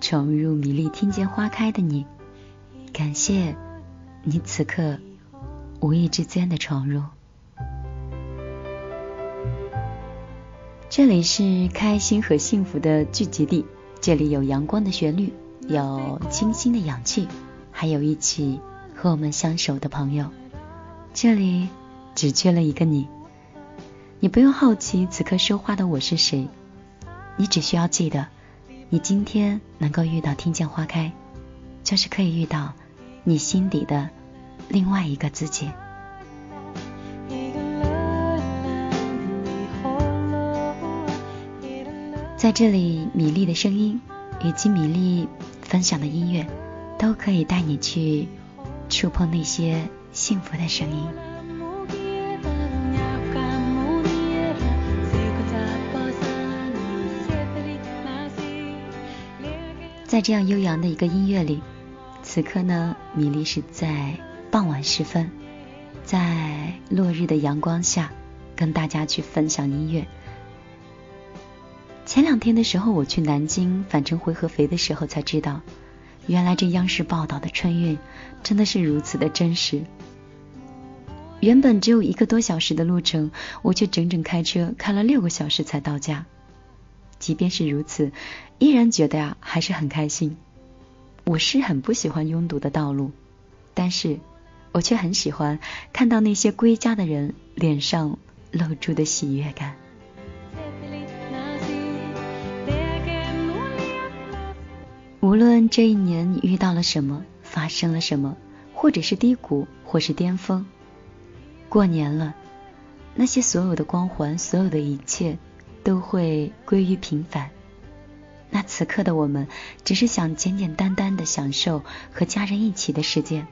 闯入米粒听见花开的你，感谢你此刻无意之间的闯入。这里是开心和幸福的聚集地，这里有阳光的旋律，有清新的氧气，还有一起和我们相守的朋友。这里只缺了一个你。你不用好奇此刻说话的我是谁，你只需要记得，你今天能够遇到听见花开，就是可以遇到你心底的另外一个自己。在这里，米粒的声音以及米粒分享的音乐，都可以带你去触碰那些幸福的声音。在这样悠扬的一个音乐里，此刻呢，米粒是在傍晚时分，在落日的阳光下，跟大家去分享音乐。前两天的时候，我去南京返程回合肥的时候，才知道，原来这央视报道的春运真的是如此的真实。原本只有一个多小时的路程，我却整整开车开了六个小时才到家。即便是如此，依然觉得呀还是很开心。我是很不喜欢拥堵的道路，但是我却很喜欢看到那些归家的人脸上露出的喜悦感。无论这一年你遇到了什么，发生了什么，或者是低谷，或是巅峰，过年了，那些所有的光环，所有的一切。都会归于平凡。那此刻的我们，只是想简简单单的享受和家人一起的时间。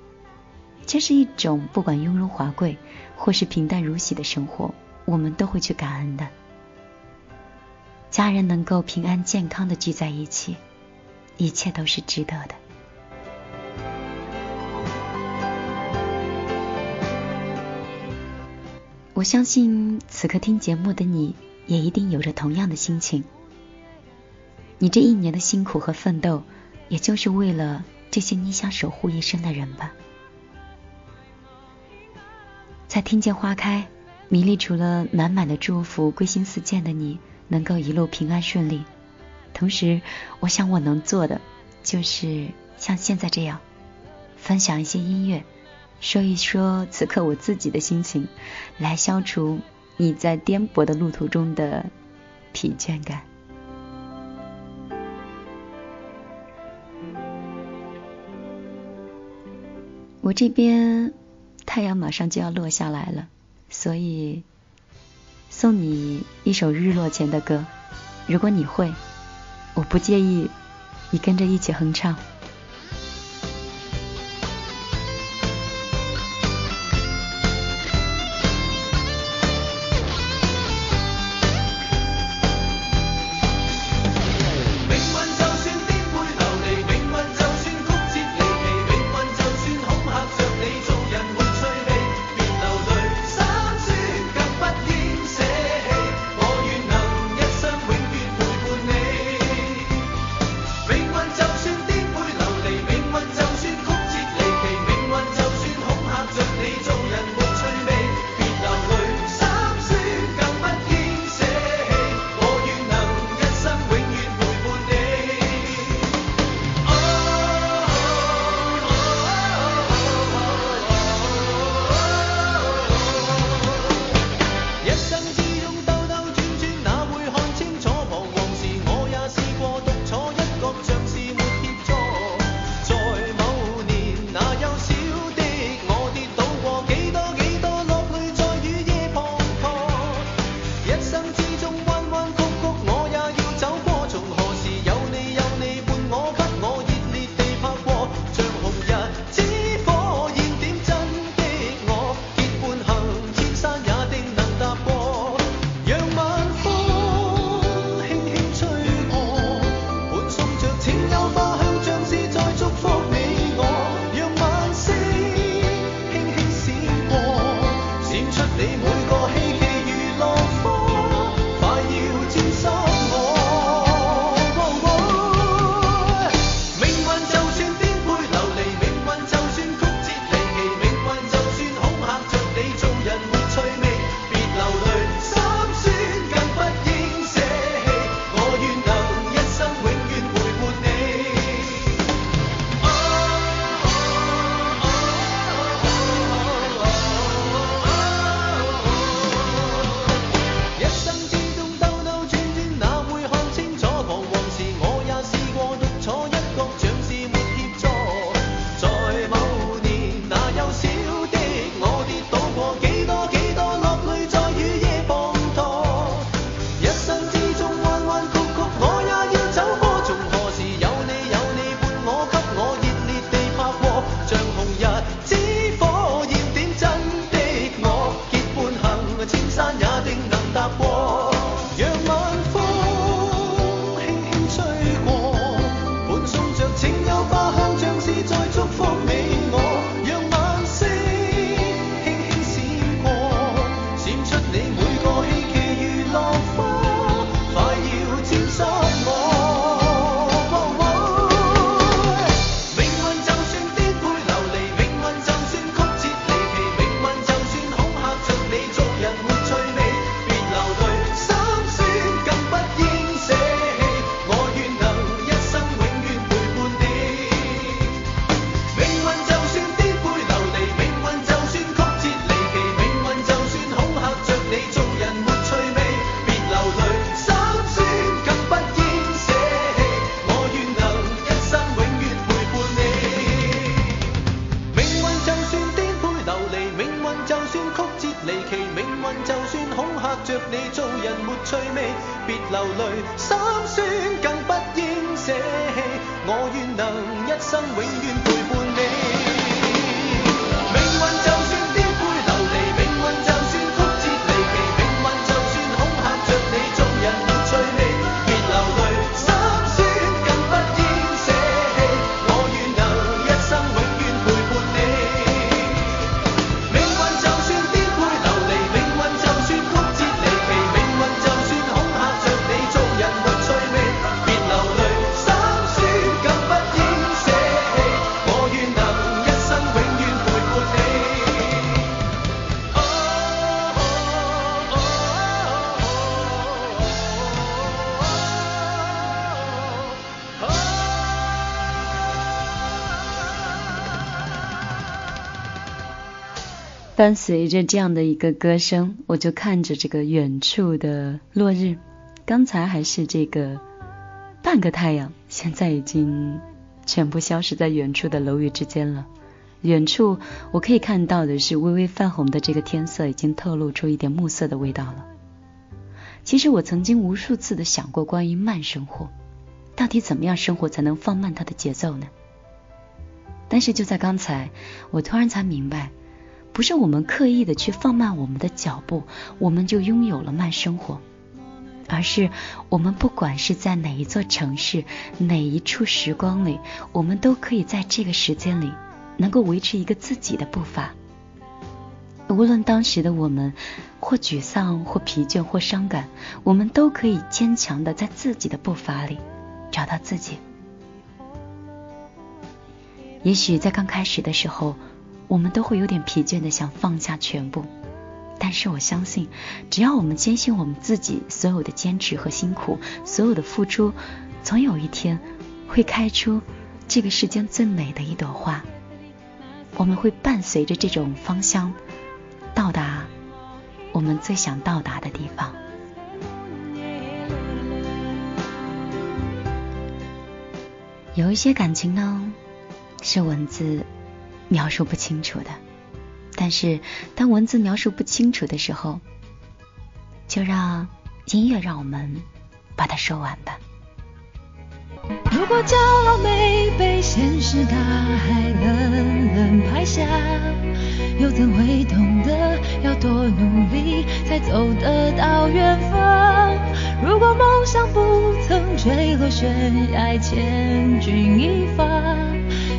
这是一种不管雍容华贵或是平淡如洗的生活，我们都会去感恩的。家人能够平安健康的聚在一起，一切都是值得的。我相信此刻听节目的你。也一定有着同样的心情。你这一年的辛苦和奋斗，也就是为了这些你想守护一生的人吧。在听见花开，米粒除了满满的祝福，归心似箭的你能够一路平安顺利。同时，我想我能做的，就是像现在这样，分享一些音乐，说一说此刻我自己的心情，来消除。你在颠簸的路途中的疲倦感。我这边太阳马上就要落下来了，所以送你一首日落前的歌。如果你会，我不介意你跟着一起哼唱。伴随着这样的一个歌声，我就看着这个远处的落日。刚才还是这个半个太阳，现在已经全部消失在远处的楼宇之间了。远处我可以看到的是微微泛红的这个天色，已经透露出一点暮色的味道了。其实我曾经无数次的想过关于慢生活，到底怎么样生活才能放慢它的节奏呢？但是就在刚才，我突然才明白。不是我们刻意的去放慢我们的脚步，我们就拥有了慢生活，而是我们不管是在哪一座城市，哪一处时光里，我们都可以在这个时间里能够维持一个自己的步伐。无论当时的我们或沮丧、或疲倦、或伤感，我们都可以坚强的在自己的步伐里找到自己。也许在刚开始的时候。我们都会有点疲倦的想放下全部，但是我相信，只要我们坚信我们自己所有的坚持和辛苦，所有的付出，总有一天会开出这个世间最美的一朵花。我们会伴随着这种芳香，到达我们最想到达的地方。有一些感情呢，是文字。描述不清楚的，但是当文字描述不清楚的时候，就让音乐让我们把它说完吧。如果骄傲没被现实大海冷冷拍下，又怎会懂得要多努力才走得到远方？如果梦想不曾坠落悬崖，千钧一发。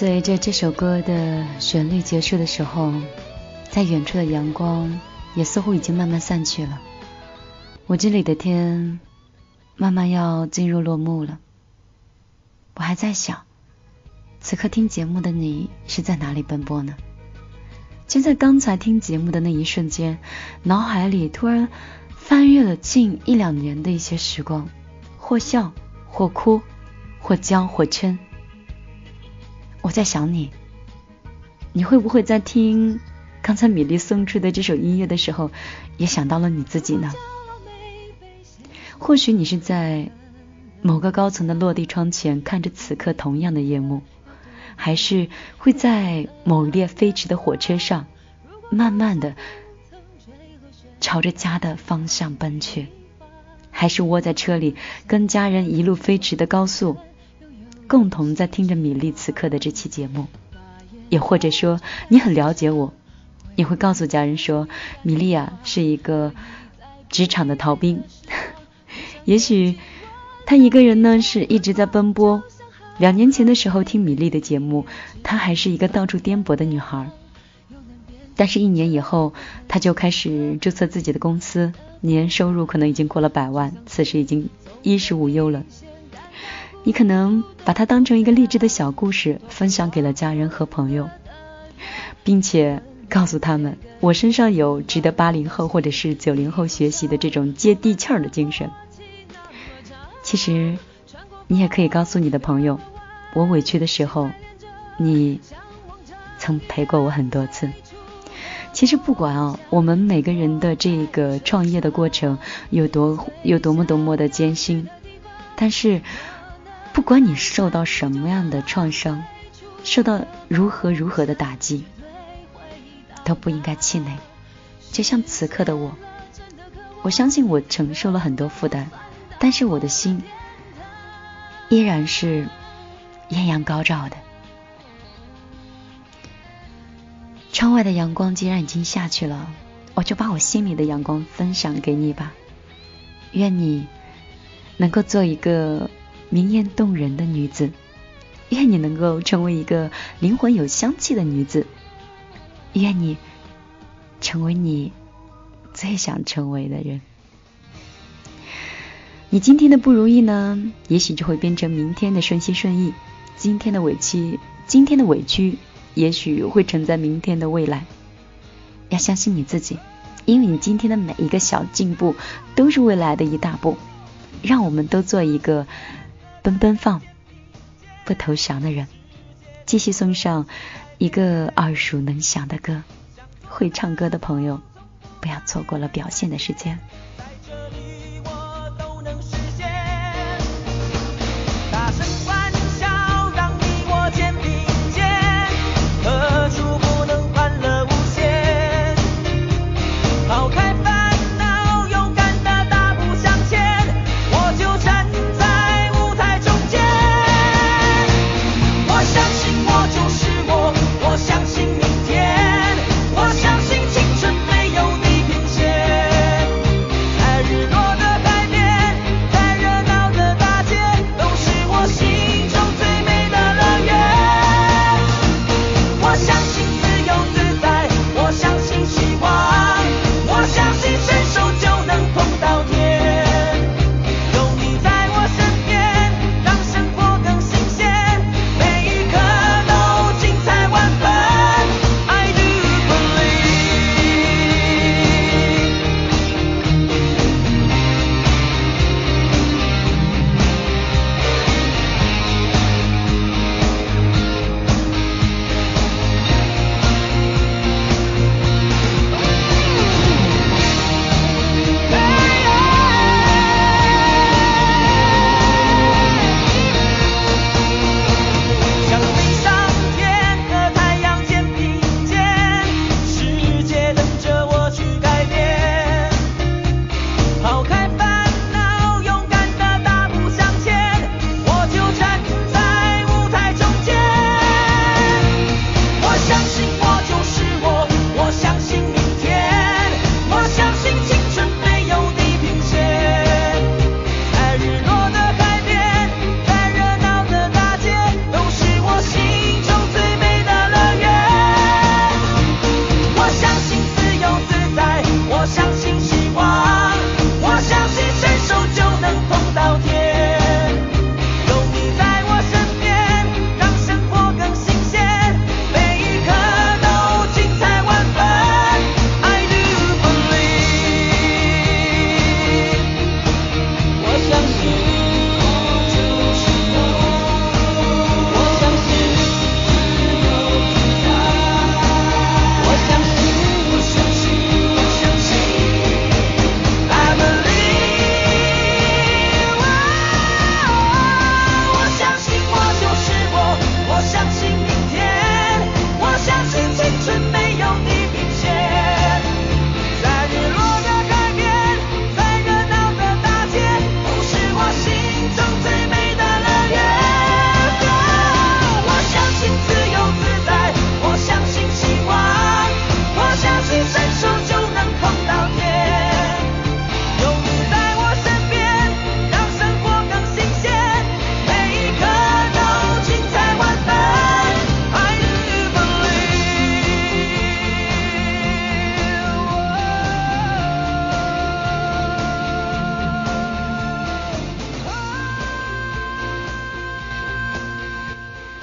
随着这首歌的旋律结束的时候，在远处的阳光也似乎已经慢慢散去了。我这里的天慢慢要进入落幕了。我还在想，此刻听节目的你是在哪里奔波呢？就在刚才听节目的那一瞬间，脑海里突然翻阅了近一两年的一些时光，或笑，或哭，或骄，或嗔。我在想你，你会不会在听刚才米粒送出的这首音乐的时候，也想到了你自己呢？或许你是在某个高层的落地窗前看着此刻同样的夜幕，还是会在某一列飞驰的火车上，慢慢的朝着家的方向奔去，还是窝在车里跟家人一路飞驰的高速？共同在听着米粒此刻的这期节目，也或者说你很了解我，你会告诉家人说米粒啊是一个职场的逃兵，也许他一个人呢是一直在奔波。两年前的时候听米粒的节目，她还是一个到处颠簸的女孩，但是一年以后，她就开始注册自己的公司，年收入可能已经过了百万，此时已经衣食无忧了。你可能把它当成一个励志的小故事，分享给了家人和朋友，并且告诉他们，我身上有值得八零后或者是九零后学习的这种接地气儿的精神。其实，你也可以告诉你的朋友，我委屈的时候，你曾陪过我很多次。其实不管啊，我们每个人的这个创业的过程有多有多么多么的艰辛，但是。不管你受到什么样的创伤，受到如何如何的打击，都不应该气馁。就像此刻的我，我相信我承受了很多负担，但是我的心依然是艳阳高照的。窗外的阳光既然已经下去了，我就把我心里的阳光分享给你吧。愿你能够做一个。明艳动人的女子，愿你能够成为一个灵魂有香气的女子，愿你成为你最想成为的人。你今天的不如意呢，也许就会变成明天的顺心顺意；今天的委屈，今天的委屈，也许会承载明天的未来。要相信你自己，因为你今天的每一个小进步，都是未来的一大步。让我们都做一个。奔奔放，不投降的人，继续送上一个耳熟能详的歌。会唱歌的朋友，不要错过了表现的时间。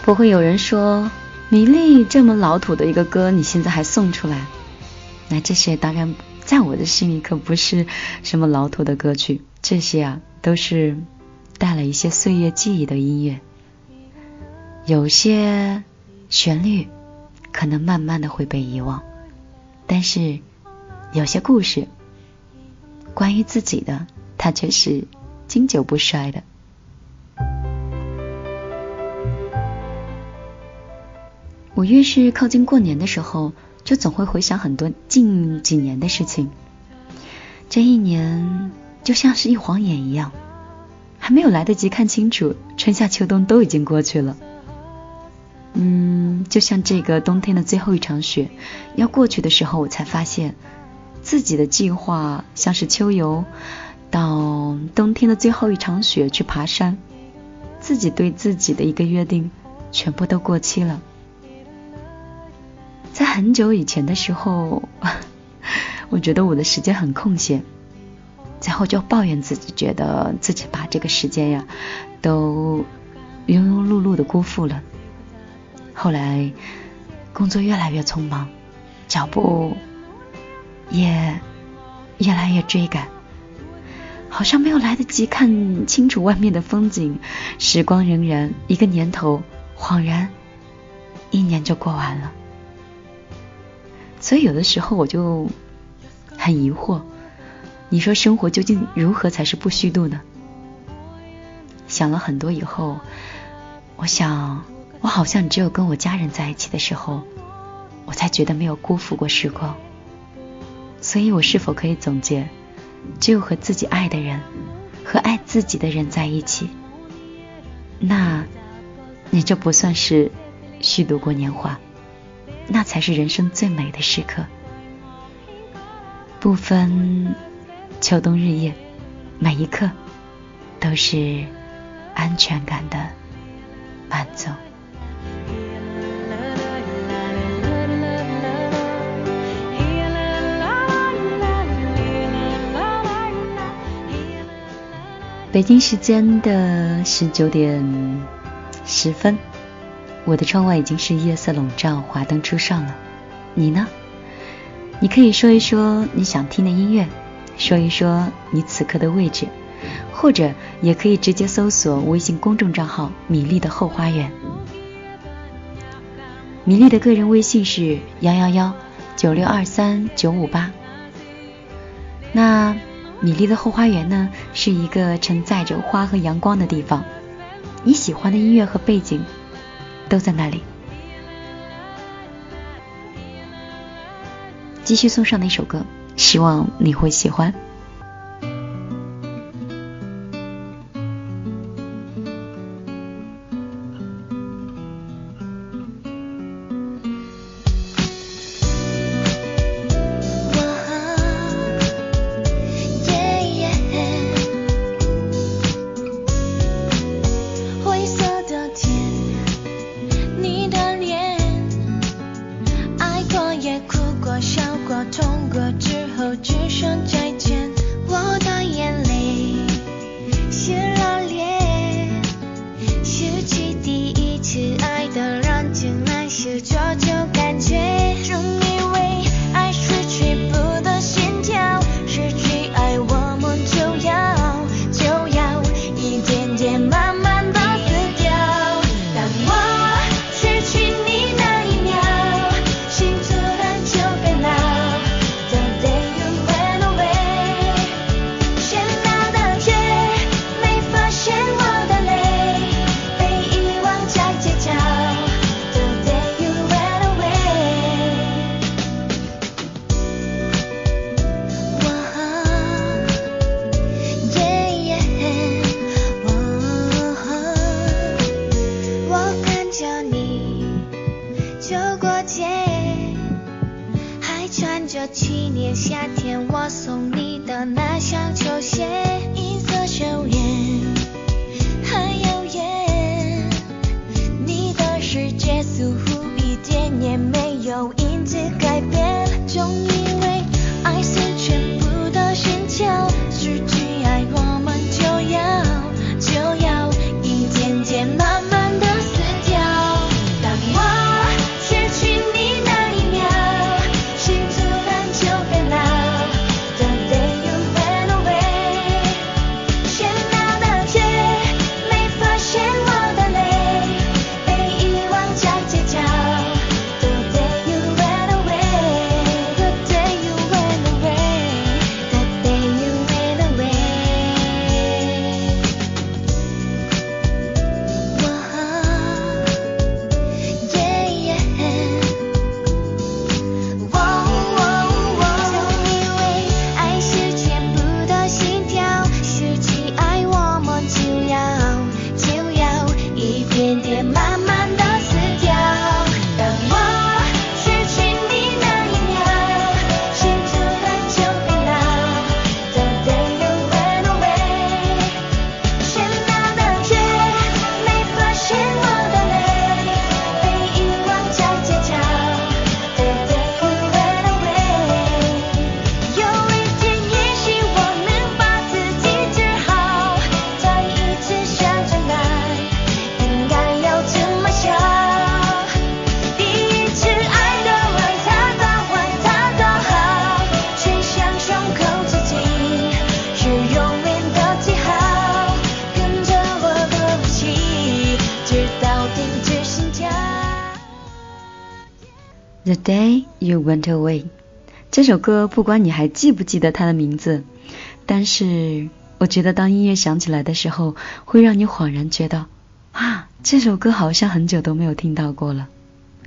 不会有人说，米粒这么老土的一个歌，你现在还送出来？那这些当然在我的心里可不是什么老土的歌曲，这些啊都是带了一些岁月记忆的音乐。有些旋律可能慢慢的会被遗忘，但是有些故事关于自己的，它却是经久不衰的。我越是靠近过年的时候，就总会回想很多近几年的事情。这一年就像是一晃眼一样，还没有来得及看清楚，春夏秋冬都已经过去了。嗯，就像这个冬天的最后一场雪要过去的时候，我才发现自己的计划像是秋游，到冬天的最后一场雪去爬山，自己对自己的一个约定全部都过期了。在很久以前的时候，我觉得我的时间很空闲，然后就抱怨自己，觉得自己把这个时间呀都庸庸碌碌的辜负了。后来工作越来越匆忙，脚步也越来越追赶，好像没有来得及看清楚外面的风景，时光荏苒，一个年头恍然一年就过完了。所以有的时候我就很疑惑，你说生活究竟如何才是不虚度呢？想了很多以后，我想，我好像只有跟我家人在一起的时候，我才觉得没有辜负过时光。所以，我是否可以总结，只有和自己爱的人，和爱自己的人在一起，那，你这不算是虚度过年华，那才是人生最美的时刻。不分秋冬日夜，每一刻都是安全感的满足。北京时间的十九点十分，我的窗外已经是夜色笼罩，华灯初上了。你呢？你可以说一说你想听的音乐，说一说你此刻的位置，或者也可以直接搜索微信公众账号“米粒的后花园”。米粒的个人微信是幺幺幺九六二三九五八。那米粒的后花园呢，是一个承载着花和阳光的地方，你喜欢的音乐和背景都在那里。继续送上一首歌，希望你会喜欢。Went away，这首歌不管你还记不记得它的名字，但是我觉得当音乐响起来的时候，会让你恍然觉得啊，这首歌好像很久都没有听到过了。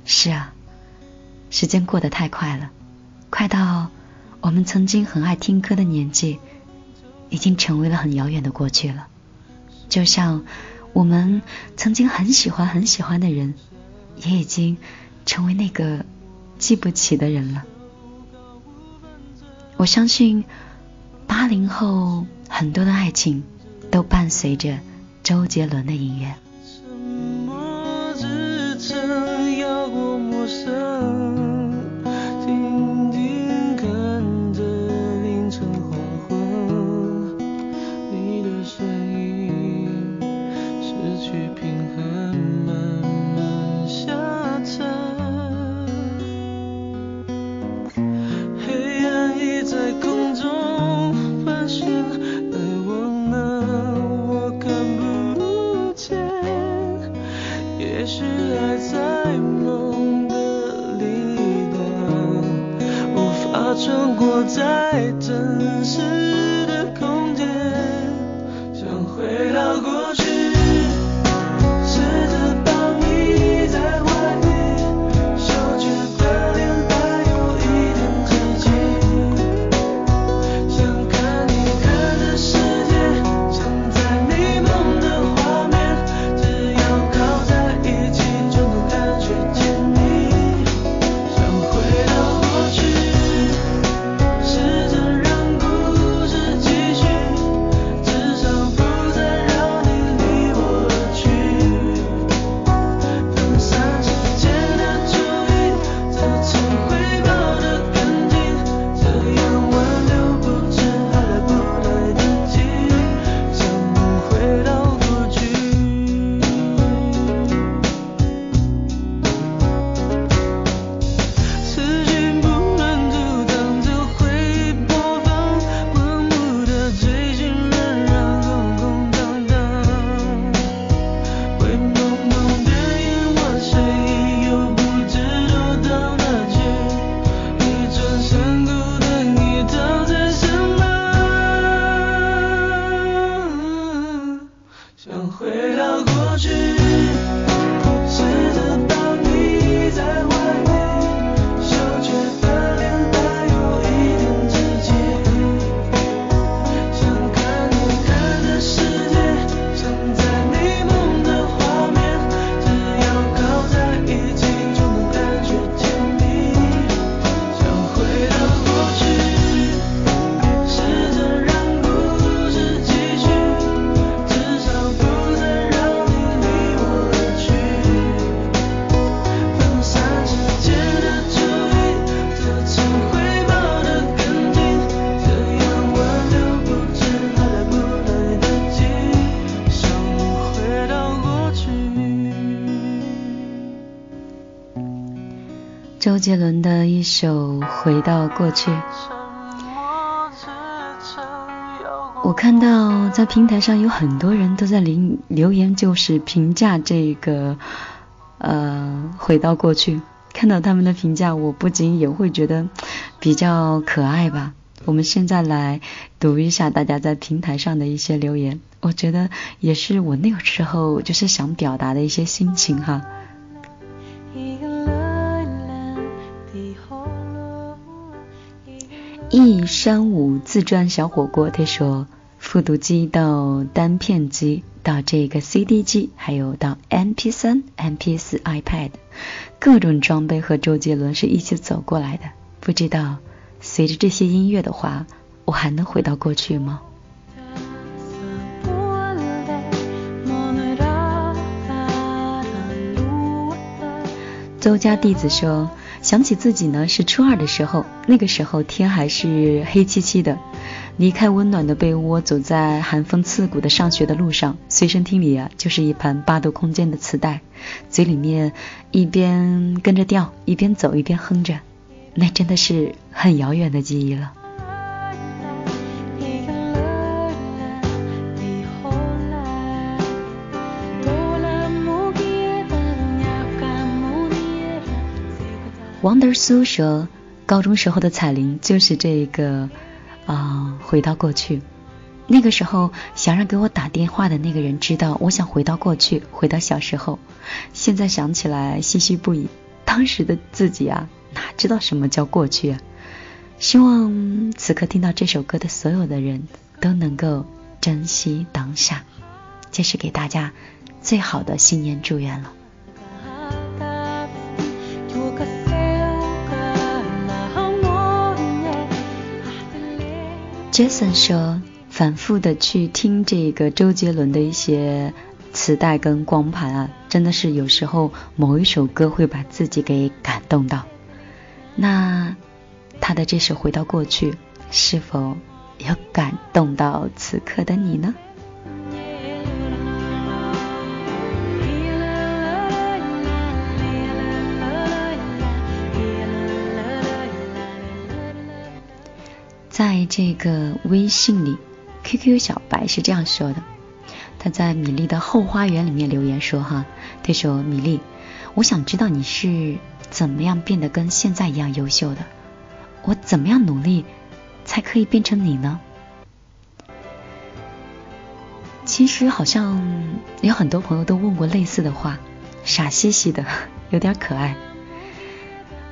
是啊，时间过得太快了，快到我们曾经很爱听歌的年纪，已经成为了很遥远的过去了。就像我们曾经很喜欢很喜欢的人，也已经成为那个记不起的人了。我相信。八零后很多的爱情都伴随着周杰伦的音乐。太真实周杰伦的一首《回到过去》，我看到在平台上有很多人都在留留言，就是评价这个呃《回到过去》。看到他们的评价，我不仅也会觉得比较可爱吧。我们现在来读一下大家在平台上的一些留言，我觉得也是我那个时候就是想表达的一些心情哈。一三五自转小火锅，他说复读机到单片机到这个 CD 机，还有到 MP 三、MP 四、iPad，各种装备和周杰伦是一起走过来的。不知道随着这些音乐的话，我还能回到过去吗？周家弟子说。想起自己呢是初二的时候，那个时候天还是黑漆漆的，离开温暖的被窝，走在寒风刺骨的上学的路上，随身听里啊就是一盘八度空间的磁带，嘴里面一边跟着调，一边走一边哼着，那真的是很遥远的记忆了。王德苏说，高中时候的彩铃就是这个啊，回到过去。那个时候想让给我打电话的那个人知道，我想回到过去，回到小时候。现在想起来唏嘘不已。当时的自己啊，哪知道什么叫过去啊？希望此刻听到这首歌的所有的人都能够珍惜当下，这是给大家最好的新年祝愿了。Jason 说。反复的去听这个周杰伦的一些磁带跟光盘啊，真的是有时候某一首歌会把自己给感动到。那他的这首《回到过去》是否也感动到此刻的你呢？在这个微信里。QQ 小白是这样说的，他在米粒的后花园里面留言说：“哈，他说米粒，我想知道你是怎么样变得跟现在一样优秀的，我怎么样努力才可以变成你呢？”其实好像有很多朋友都问过类似的话，傻兮兮的，有点可爱。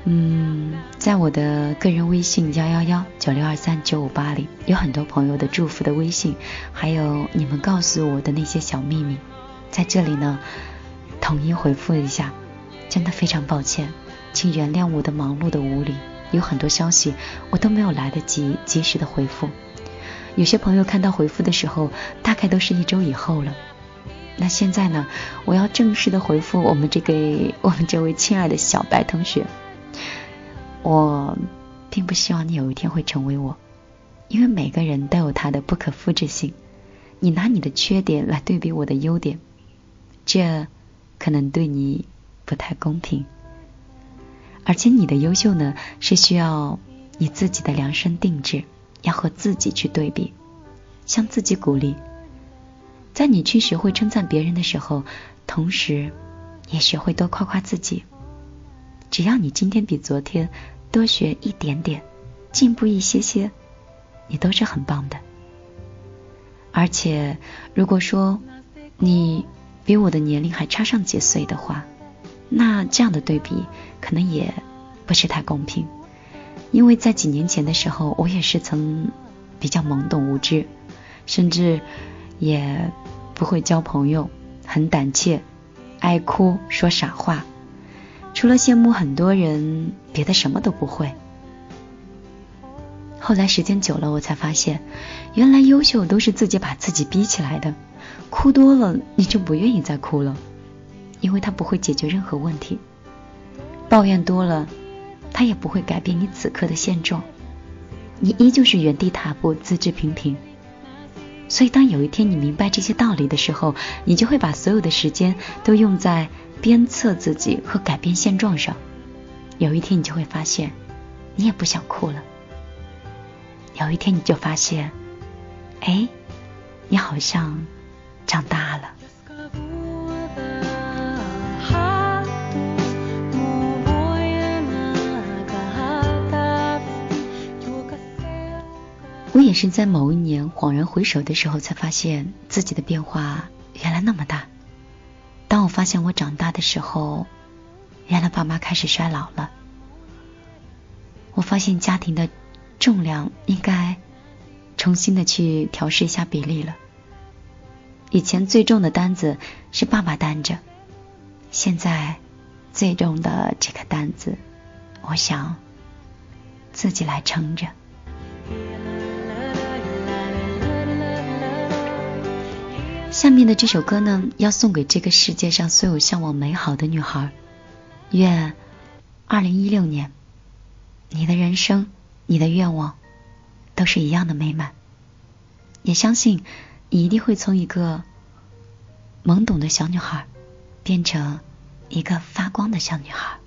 嗯，在我的个人微信幺幺幺九六二三九五八里，有很多朋友的祝福的微信，还有你们告诉我的那些小秘密，在这里呢，统一回复一下。真的非常抱歉，请原谅我的忙碌的无理，有很多消息我都没有来得及及时的回复。有些朋友看到回复的时候，大概都是一周以后了。那现在呢，我要正式的回复我们这个我们这位亲爱的小白同学。我并不希望你有一天会成为我，因为每个人都有他的不可复制性。你拿你的缺点来对比我的优点，这可能对你不太公平。而且你的优秀呢，是需要你自己的量身定制，要和自己去对比，向自己鼓励。在你去学会称赞别人的时候，同时也学会多夸夸自己。只要你今天比昨天多学一点点，进步一些些，你都是很棒的。而且，如果说你比我的年龄还差上几岁的话，那这样的对比可能也不是太公平。因为在几年前的时候，我也是曾比较懵懂无知，甚至也不会交朋友，很胆怯，爱哭，说傻话。除了羡慕很多人，别的什么都不会。后来时间久了，我才发现，原来优秀都是自己把自己逼起来的。哭多了，你就不愿意再哭了，因为它不会解决任何问题。抱怨多了，它也不会改变你此刻的现状，你依旧是原地踏步，资质平平。所以，当有一天你明白这些道理的时候，你就会把所有的时间都用在。鞭策自己和改变现状上，有一天你就会发现，你也不想哭了。有一天你就发现，哎，你好像长大了。我也是在某一年恍然回首的时候，才发现自己的变化原来那么大。当我发现我长大的时候，原来爸妈开始衰老了。我发现家庭的重量应该重新的去调试一下比例了。以前最重的单子是爸爸担着，现在最重的这个担子，我想自己来撑着。下面的这首歌呢，要送给这个世界上所有向往美好的女孩。愿二零一六年，你的人生、你的愿望都是一样的美满。也相信你一定会从一个懵懂的小女孩，变成一个发光的小女孩。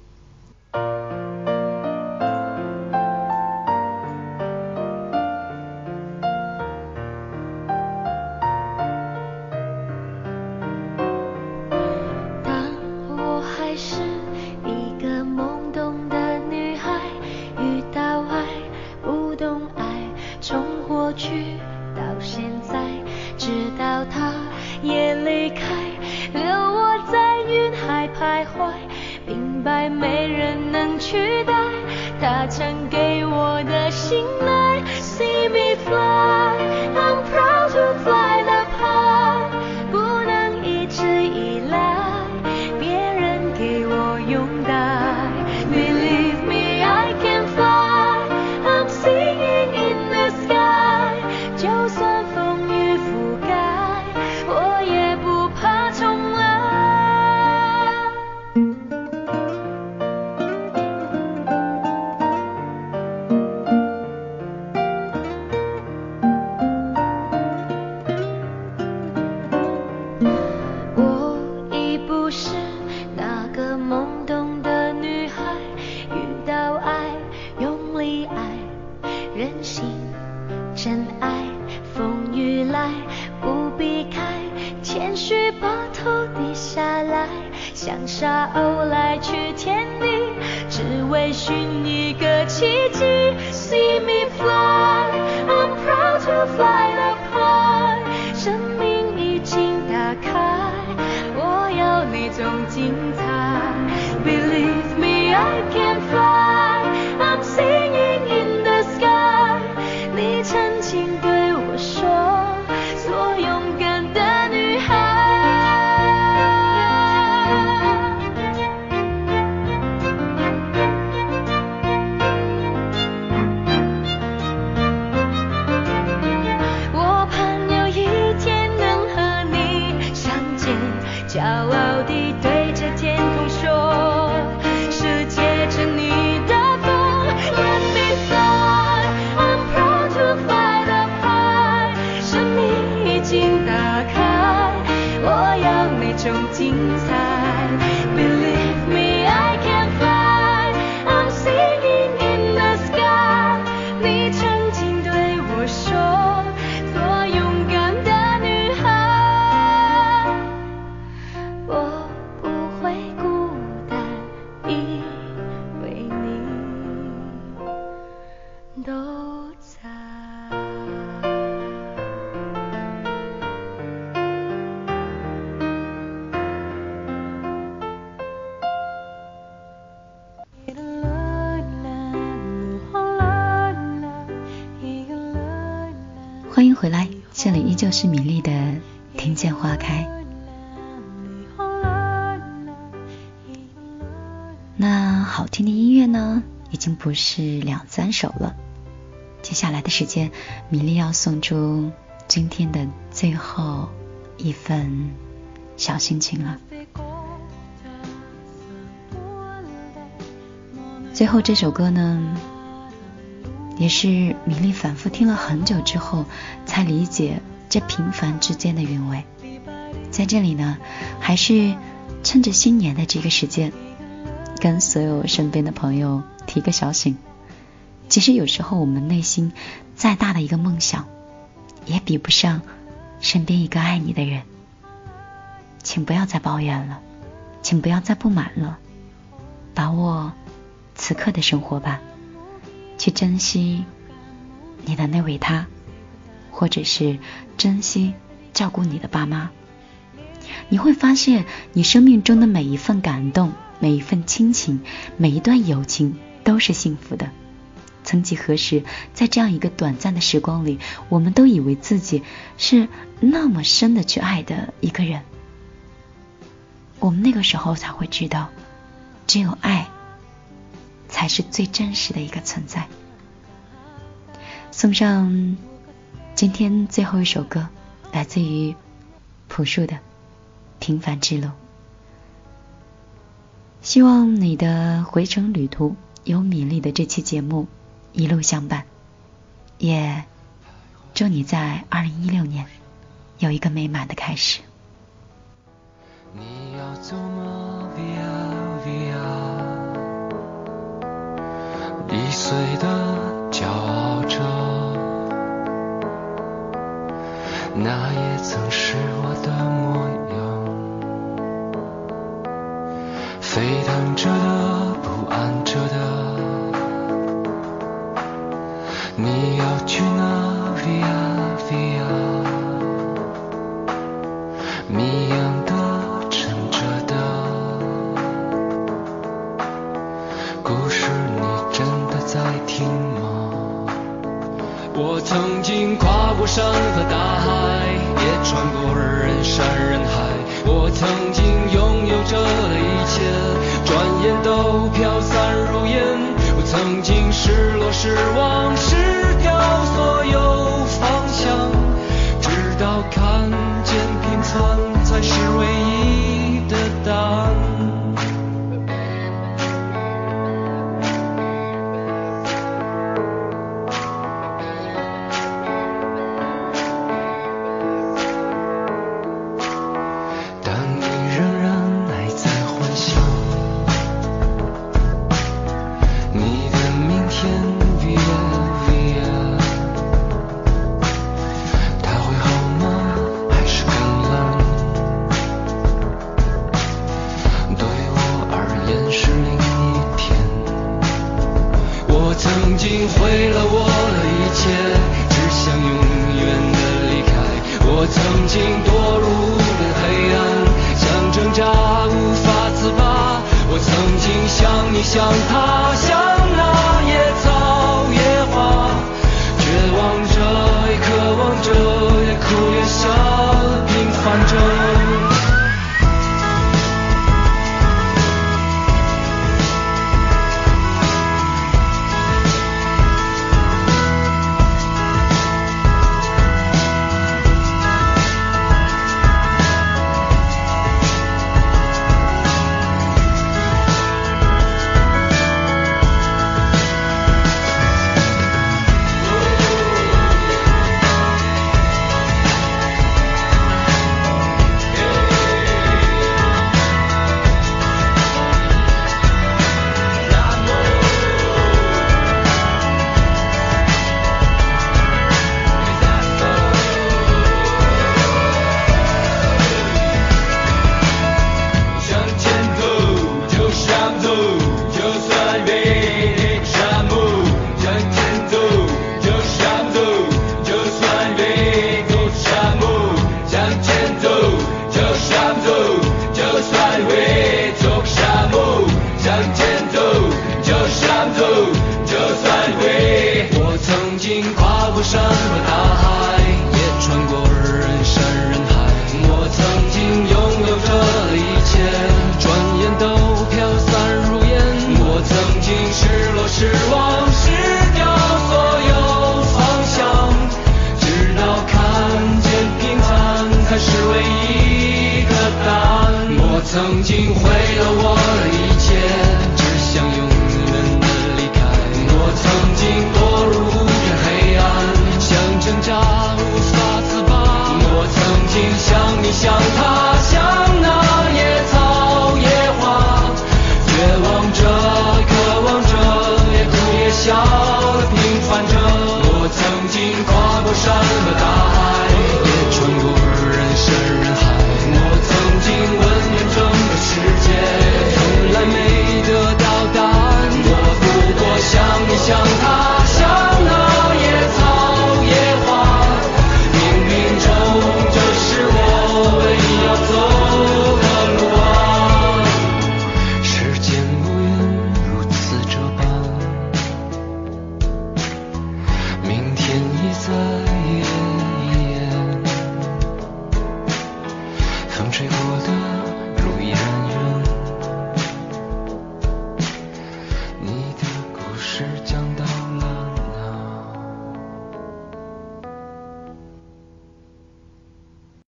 一种精彩。不是两三首了。接下来的时间，米粒要送出今天的最后一份小心情了。最后这首歌呢，也是米粒反复听了很久之后，才理解这平凡之间的韵味。在这里呢，还是趁着新年的这个时间，跟所有身边的朋友提个小醒。其实有时候我们内心再大的一个梦想，也比不上身边一个爱你的人。请不要再抱怨了，请不要再不满了，把握此刻的生活吧，去珍惜你的那位他，或者是珍惜照顾你的爸妈。你会发现，你生命中的每一份感动，每一份亲情，每一段友情都是幸福的。曾几何时，在这样一个短暂的时光里，我们都以为自己是那么深的去爱的一个人。我们那个时候才会知道，只有爱才是最真实的一个存在。送上今天最后一首歌，来自于朴树的《平凡之路》。希望你的回程旅途有米粒的这期节目一路相伴，也祝你在二零一六年有一个美满的开始。你要走吗？Via Via，易碎的骄傲着，那也曾是我的模样。沸腾着的，不安着的，你要去哪里啊。让他乡